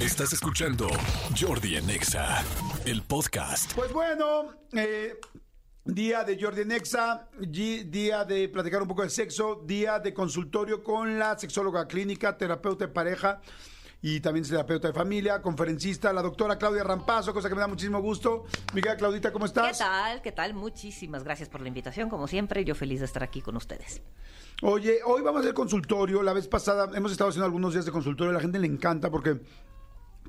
Estás escuchando Jordi en Exa, el podcast. Pues bueno, eh, día de Jordi Nexa, gi- día de platicar un poco de sexo, día de consultorio con la sexóloga clínica, terapeuta de pareja y también terapeuta de familia, conferencista, la doctora Claudia Rampazo, cosa que me da muchísimo gusto. Mi querida Claudita, ¿cómo ¿Qué estás? tal? ¿Qué tal? Muchísimas gracias por la invitación. Como siempre, yo feliz de estar aquí con ustedes. Oye, hoy vamos a hacer consultorio. La vez pasada hemos estado haciendo algunos días de consultorio. A la gente le encanta porque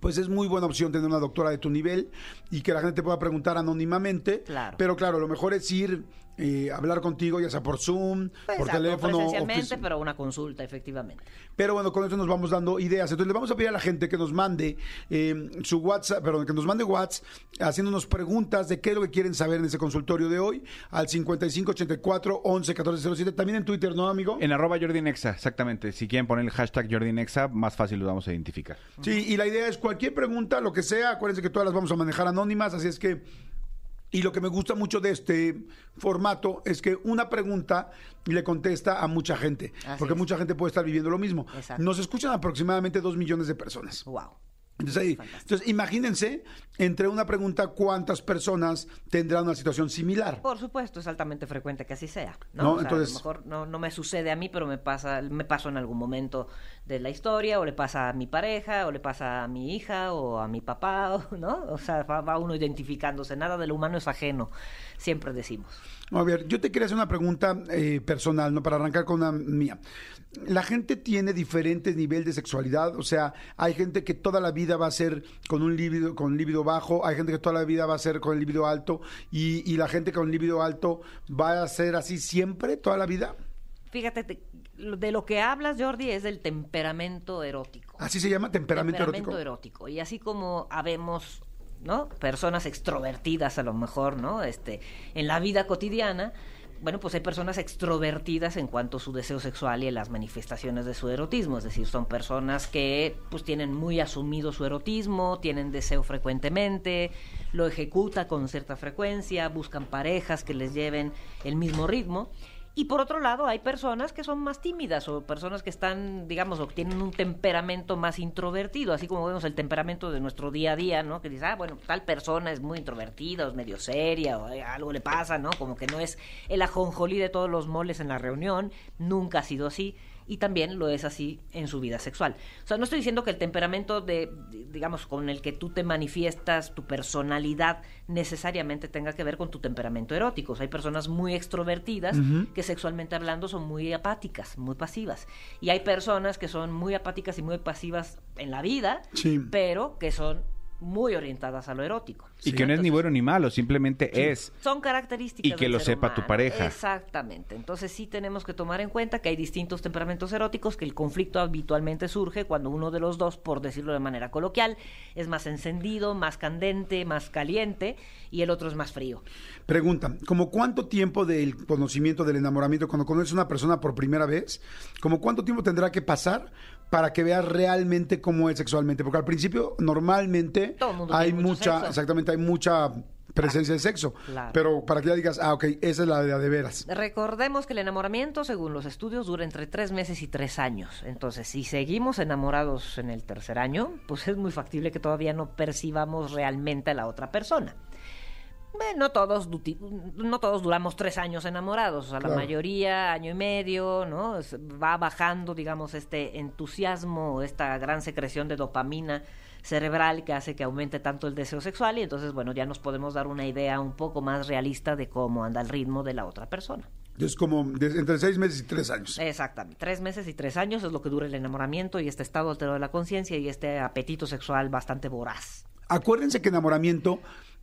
pues es muy buena opción tener una doctora de tu nivel y que la gente te pueda preguntar anónimamente. Claro. Pero claro, lo mejor es ir eh, hablar contigo, ya sea por Zoom, Pues, por exacto, teléfono. presencialmente, ofici- pero una consulta, efectivamente. pero bueno, con eso nos vamos dando ideas. Entonces le vamos a pedir a la gente que nos mande eh, su WhatsApp, perdón, que nos mande WhatsApp haciéndonos preguntas de qué es lo que quieren saber en ese consultorio de hoy al 5584 11 1407. También en Twitter, ¿no, amigo? En arroba Jordi Nexa, exactamente. Si quieren poner el hashtag Jordi Nexa, más fácil lo vamos a identificar. Sí, y la idea es cualquier pregunta, lo que sea, acuérdense que todas las vamos a manejar anónimas, así es que... Y lo que me gusta mucho de este formato es que una pregunta le contesta a mucha gente, Así porque es. mucha gente puede estar viviendo lo mismo. Exacto. Nos escuchan aproximadamente dos millones de personas. Wow. Entonces, ahí- entonces, imagínense, entre una pregunta, cuántas personas tendrán una situación similar. Por supuesto, es altamente frecuente que así sea. ¿no? No, O sea, entonces- a lo mejor no, no me sucede a mí, pero me pasa, me pasó en algún momento de la historia, o le pasa a mi pareja, o le pasa a mi hija, o a mi papá, o- ¿no? O sea, va, va uno identificándose. Nada de lo humano es ajeno, siempre decimos. A ver, yo te quería hacer una pregunta eh, personal, ¿no? Para arrancar con una mía. La gente tiene diferentes niveles de sexualidad, o sea, hay gente que toda la vida va a ser con un líbido, con líbido bajo, hay gente que toda la vida va a ser con el líbido alto, y, y la gente con líbido alto va a ser así siempre, toda la vida. Fíjate, te- de lo que hablas, Jordi, es del temperamento erótico. Así se llama temperamento, temperamento erótico. erótico. Y así como habemos, ¿no? Personas extrovertidas a lo mejor, ¿no? Este, en la vida cotidiana, bueno, pues hay personas extrovertidas en cuanto a su deseo sexual y en las manifestaciones de su erotismo. Es decir, son personas que pues tienen muy asumido su erotismo, tienen deseo frecuentemente, lo ejecuta con cierta frecuencia, buscan parejas que les lleven el mismo ritmo. Y por otro lado, hay personas que son más tímidas o personas que están, digamos, o tienen un temperamento más introvertido, así como vemos el temperamento de nuestro día a día, ¿no? Que dices, ah, bueno, tal persona es muy introvertida, o es medio seria, o eh, algo le pasa, ¿no? Como que no es el ajonjolí de todos los moles en la reunión, nunca ha sido así. Y también lo es así en su vida sexual. O sea, no estoy diciendo que el temperamento de- digamos, con el que tú te manifiestas, tu personalidad, necesariamente tenga que ver con tu temperamento erótico. O sea, hay personas muy extrovertidas que sexualmente hablando son muy apáticas, muy pasivas. Y hay personas que son muy apáticas y muy pasivas en la vida, Sí. pero que son muy orientadas a lo erótico. Y que no es ni bueno ni malo, simplemente es. son características Y que del lo ser sepa tu pareja. Exactamente. Entonces sí tenemos que tomar en cuenta que hay distintos temperamentos eróticos, que el conflicto habitualmente surge cuando uno de los dos, por decirlo de manera coloquial, es más encendido, más candente, más caliente y el otro es más frío. Pregunta, ¿como cuánto tiempo del conocimiento del enamoramiento, cuando conoces a una persona por primera vez, como cuánto tiempo tendrá que pasar para que veas realmente cómo es sexualmente? Porque al principio normalmente hay mucha, sexo. exactamente, hay mucha presencia de sexo, Claro. pero para que ya digas, ah, ok, esa es la de veras. Recordemos que el enamoramiento, según los estudios, dura entre tres meses y tres años. Entonces, si seguimos enamorados en el tercer año, pues es muy factible que todavía no percibamos realmente a la otra persona. No todos, no todos duramos tres años enamorados, o sea, Claro. la mayoría año y medio, ¿no? Es- Va bajando, digamos, este entusiasmo, esta gran secreción de dopamina cerebral que hace que aumente tanto el deseo sexual y entonces, bueno, ya nos podemos dar una idea un poco más realista de cómo anda el ritmo de la otra persona. Es como entre seis meses y tres años. Exactamente. Tres meses y tres años es lo que dura el enamoramiento y este estado alterado de la conciencia y este apetito sexual bastante voraz. Acuérdense que enamoramiento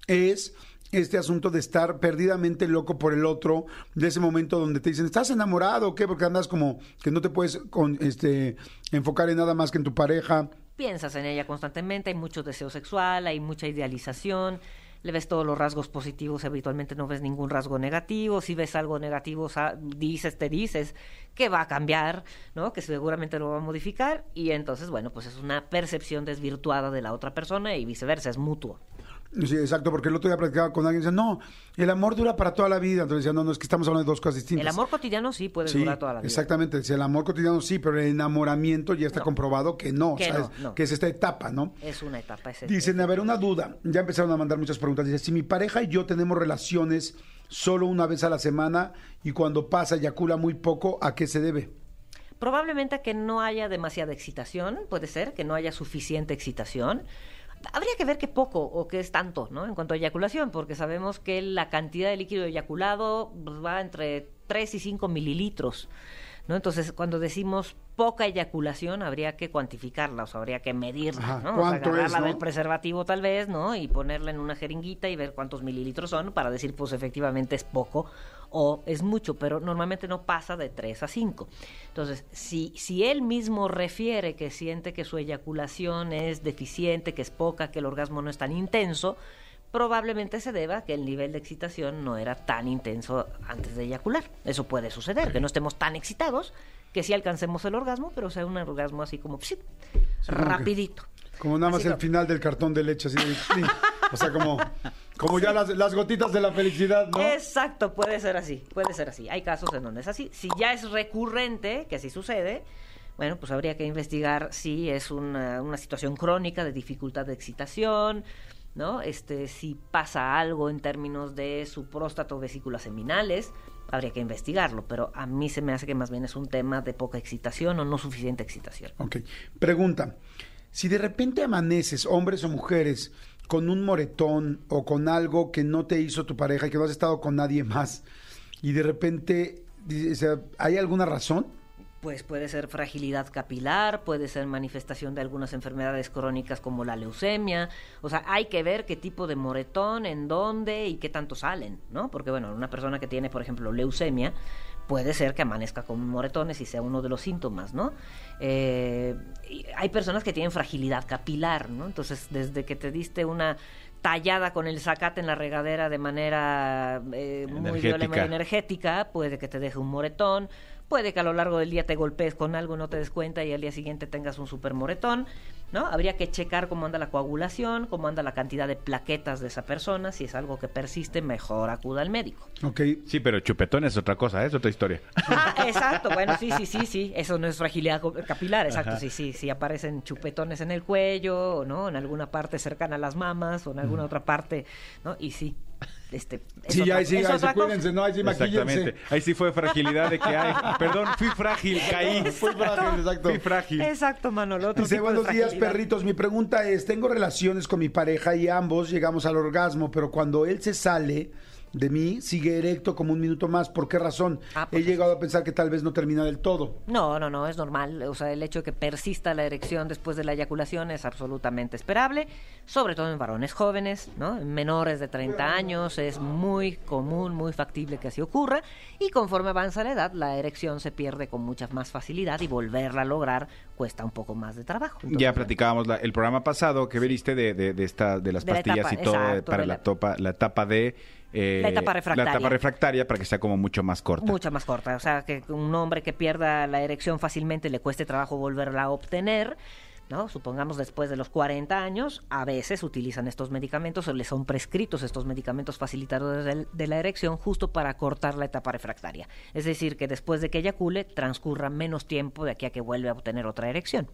es este asunto de estar perdidamente loco por el otro, de ese momento donde te dicen, ¿estás enamorado o qué? Porque andas como que no te puedes con, este, enfocar en nada más que en tu pareja. Piensas en ella constantemente, hay mucho deseo sexual, hay mucha idealización, le ves todos los rasgos positivos, habitualmente no ves ningún rasgo negativo, si ves algo negativo, dices, te dices que va a cambiar, ¿no? Que seguramente lo va a modificar y entonces, bueno, pues es una percepción desvirtuada de la otra persona y viceversa, es mutuo. Sí, exacto, porque el otro día platicaba con alguien y decía, no, el amor dura para toda la vida. Entonces decía, no, no, es que estamos hablando de dos cosas distintas. El amor cotidiano sí puede Sí, durar toda la vida. exactamente. Si el amor cotidiano sí, pero el enamoramiento ya está No. comprobado que no, Que ¿sabes? no, no. que es esta etapa, ¿no? Es una etapa. Es Dicen, a ver, una duda. Ya empezaron a mandar muchas preguntas. Dice, si mi pareja y yo tenemos relaciones solo una vez a la semana y cuando pasa eyacula muy poco, ¿a qué se debe? Probablemente a que no haya demasiada excitación, puede ser, que no haya suficiente excitación. Habría que ver qué poco o qué es tanto, ¿no? En cuanto a eyaculación, porque sabemos que la cantidad de líquido eyaculado pues, va entre 3 y 5 mililitros, ¿no? Entonces, cuando decimos poca eyaculación, habría que cuantificarla, o sea, habría que medirla, Ajá, ¿no? O sea, ¿cuánto es, agarrarla no? del preservativo tal vez, ¿no? Y ponerla en una jeringuita y ver cuántos mililitros son para decir, pues efectivamente es poco o es mucho, pero normalmente no pasa de 3 a 5. Entonces, si, si él mismo refiere que siente que su eyaculación es deficiente, que es poca, que el orgasmo no es tan intenso, probablemente se deba a que el nivel de excitación no era tan intenso antes de eyacular. Eso puede suceder, que no estemos tan excitados, que sí alcancemos el orgasmo, pero sea un orgasmo así como que- rapidito. Como nada más Así el como- final del cartón de leche, así de. O sea, como, como ya las, las gotitas de la felicidad, ¿no? Exacto, puede ser así, puede ser así. Hay casos en donde es así. Si ya es recurrente, que así sucede, bueno, pues habría que investigar si es una, una situación crónica de dificultad de excitación, ¿no? Este, si pasa algo en términos de su próstata o vesículas seminales, habría que investigarlo, pero a mí se me hace que más bien es un tema de poca excitación o no suficiente excitación. Ok. Pregunta. Si de repente amaneces, hombres o mujeres, con un moretón o con algo que no te hizo tu pareja y que no has estado con nadie más, y de repente, ¿hay alguna razón? Pues puede ser fragilidad capilar, puede ser manifestación de algunas enfermedades crónicas como la leucemia. O sea, hay que ver qué tipo de moretón, en dónde y qué tanto salen, ¿no? Porque, bueno, una persona que tiene, por ejemplo, leucemia, puede ser que amanezca con moretones y sea uno de los síntomas, ¿no? Eh, hay personas que tienen fragilidad capilar, ¿no? Entonces, desde que te diste una tallada con el zacate en la regadera de manera eh, muy violenta, energética, puede que te deje un moretón, puede que a lo largo del día te golpees con algo, no te des cuenta y al día siguiente tengas un super moretón, ¿no? Habría que checar cómo anda la coagulación, cómo anda la cantidad de plaquetas de esa persona, si es algo que persiste, mejor acuda al médico. Ok. Sí, pero chupetón es otra cosa, ¿eh? es otra historia. Ah, exacto, bueno, sí, sí, sí, sí, eso no es fragilidad capilar, exacto, sí, sí, sí aparecen chupetones en el cuello, ¿no? En alguna parte cercana a las mamas o en alguna otra parte, ¿no? Y sí, este... es Sí, otra- ahí sí, es ahí sí, cuídense, ¿no? Ahí sí, Exactamente. maquíllense. Ahí sí fue fragilidad de que hay. Perdón, fui frágil, caí. Fui frágil, exacto. Fui frágil. Exacto, Manolo. Otro Dice, buenos días, perritos. Mi pregunta es, tengo relaciones con mi pareja y ambos llegamos al orgasmo, pero cuando él se sale de mí, sigue erecto como un minuto más. ¿Por qué razón? Ah, He llegado a pensar que tal vez no termina del todo. No, no, no, es normal. O sea, el hecho de que persista la erección después de la eyaculación es absolutamente esperable, sobre todo en varones jóvenes, ¿no? En menores de 30 años es muy común, muy factible que así ocurra. Y conforme avanza la edad, la erección se pierde con mucha más facilidad y volverla a lograr cuesta un poco más de trabajo. Entonces, ya platicábamos la- el programa pasado que veriste de, de, de esta, de las De la pastillas etapa, y todo exacto, para la, la- topa, la etapa de... eh, La etapa refractaria. La etapa refractaria para que sea como mucho más corta. Mucha más corta. O sea, que un hombre que pierda la erección fácilmente le cueste trabajo volverla a obtener. ¿No? Supongamos después de los 40 años, a veces utilizan estos medicamentos o les son prescritos estos medicamentos facilitadores de, la erección justo para cortar la etapa refractaria. Es decir, que después de que eyacule transcurra menos tiempo de aquí a que vuelve a obtener otra erección.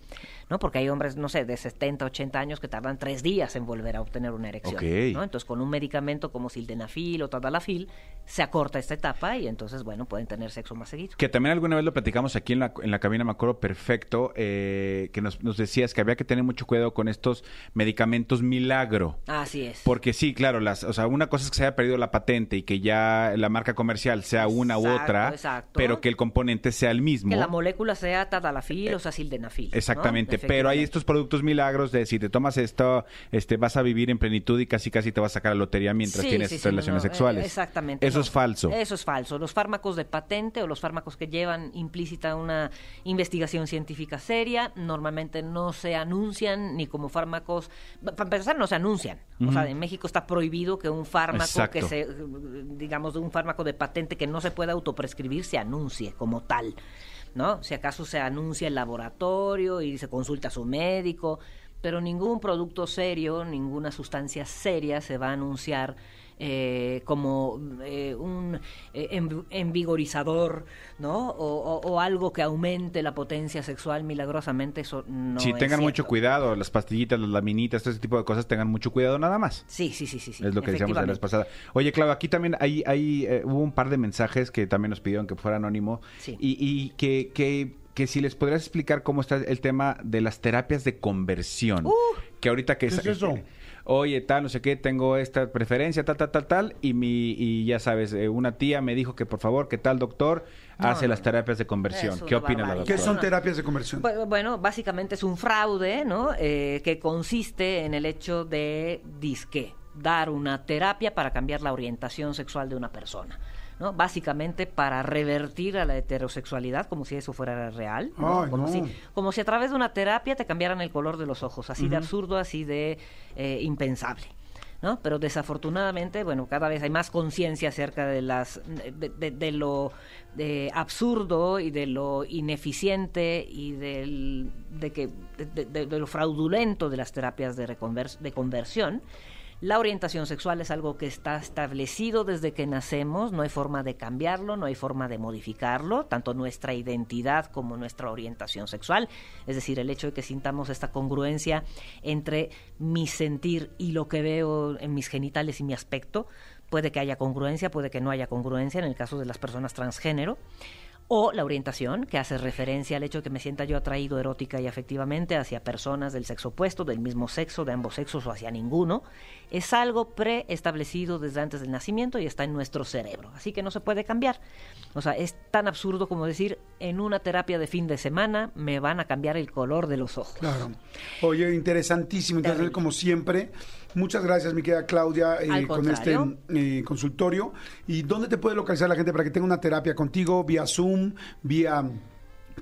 ¿no? Porque hay hombres, no sé, de 70, 80 años que tardan tres días en volver a obtener una erección. ¿no? Entonces, con un medicamento como sildenafil o tadalafil, se acorta esta etapa y entonces, bueno, pueden tener sexo más seguido. Que también alguna vez lo platicamos aquí en la, en la cabina, me acuerdo perfecto, eh, que nos, nos decías que había que tener mucho cuidado con estos medicamentos milagro. Así es. Porque sí, claro, las, o sea, una cosa es que se haya perdido la patente y que ya la marca comercial sea una u otra, exacto. pero que el componente sea el mismo. Que la molécula sea tadalafil o sea sildenafil. ¿no? Exactamente, pero hay estos productos milagros de si te tomas esto, este, vas a vivir en plenitud y casi casi te vas a sacar la lotería mientras Sí, tienes sí, sí, relaciones no, sexuales. eh, Exactamente. Eso no. es falso. Eso es falso. Los fármacos de patente o los fármacos que llevan implícita una investigación científica seria normalmente no se anuncian ni como fármacos. Para empezar, no se anuncian. O sea, en México está prohibido que un fármaco Exacto. que se, digamos, de un fármaco de patente que no se pueda autoprescribir se anuncie como tal. ¿No? Si acaso se anuncia el laboratorio y se consulta a su médico, pero ningún producto serio, ninguna sustancia seria se va a anunciar eh, como eh, un eh, env- envigorizador, ¿no? O, o- o algo que aumente la potencia sexual milagrosamente, eso no sí, es tengan mucho cuidado, las pastillitas, las laminitas, todo ese tipo de cosas, tengan mucho cuidado nada más. Sí, sí, sí, sí. sí, es lo que decíamos la vez pasada. Oye, Clau, aquí también hay, hay eh, hubo un par de mensajes que también nos pidieron que fuera anónimo Sí. y, y que, que, que si les podrías explicar cómo está el tema de las terapias de conversión. que ahorita que ¿Qué es eso? Oye, tal, no sé qué, tengo esta preferencia, tal, tal, tal, tal, y mi y ya sabes, eh, una tía me dijo que por favor, que tal doctor No, hace no, las terapias de conversión. ¿Qué opina la barbaridad. ¿Qué doctora? son terapias de conversión? Bu- Bueno, básicamente es un fraude, ¿no? Eh, que consiste en el hecho de, disque, dar una terapia para cambiar la orientación sexual de una persona. ¿no? Básicamente para revertir a la heterosexualidad como si eso fuera real, ¿no? Ay, como, no. si, como si a través de una terapia te cambiaran el color de los ojos, así de absurdo, así de eh, impensable. ¿no? Pero desafortunadamente, bueno, cada vez hay más conciencia acerca de las de, de- de lo eh, absurdo y de lo ineficiente y del, de que de, de- de lo fraudulento de las terapias de, reconvers- de conversión. La orientación sexual es algo que está establecido desde que nacemos, no hay forma de cambiarlo, no hay forma de modificarlo, tanto nuestra identidad como nuestra orientación sexual, es decir, el hecho de que sintamos esta congruencia entre mi sentir y lo que veo en mis genitales y mi aspecto, puede que haya congruencia, puede que no haya congruencia en el caso de las personas transgénero, o la orientación, que hace referencia al hecho de que me sienta yo atraído erótica y afectivamente hacia personas del sexo opuesto, del mismo sexo, de ambos sexos o hacia ninguno, es algo preestablecido desde antes del nacimiento y está en nuestro cerebro. Así que no se puede cambiar. O sea, es tan absurdo como decir, en una terapia de fin de semana me van a cambiar el color de los ojos. Claro. Oye, interesantísimo, Terrible. como siempre. Muchas gracias, mi querida Claudia, eh, con este eh, consultorio. ¿Y dónde te puede localizar la gente para que tenga una terapia contigo? ¿Vía Zoom? ¿Vía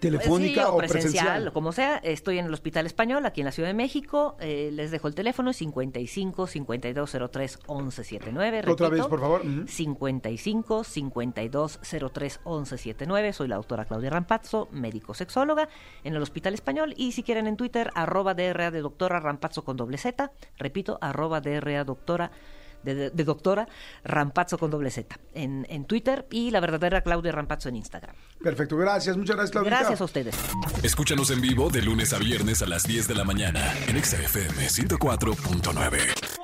telefónica Sí, o presencial? o como sea. Estoy en el Hospital Español, aquí en la Ciudad de México. Eh, les dejo el teléfono, es 55 5203 1179. Otra Repito, vez, por favor. Ujú. 55 5203 1179. Soy la doctora Claudia Rampazzo, médico sexóloga en el Hospital Español. Y si quieren en Twitter, arroba DRA de doctora Rampazzo con doble Z. Repito, arroba DRA doctora. De- de doctora Rampazzo con doble Z en, en Twitter y la verdadera Claudia Rampazzo en Instagram. Perfecto, gracias. Muchas gracias, Claudia. Gracias a ustedes. Escúchanos en vivo de lunes a viernes a las 10 de la mañana en Exa FM 104.9.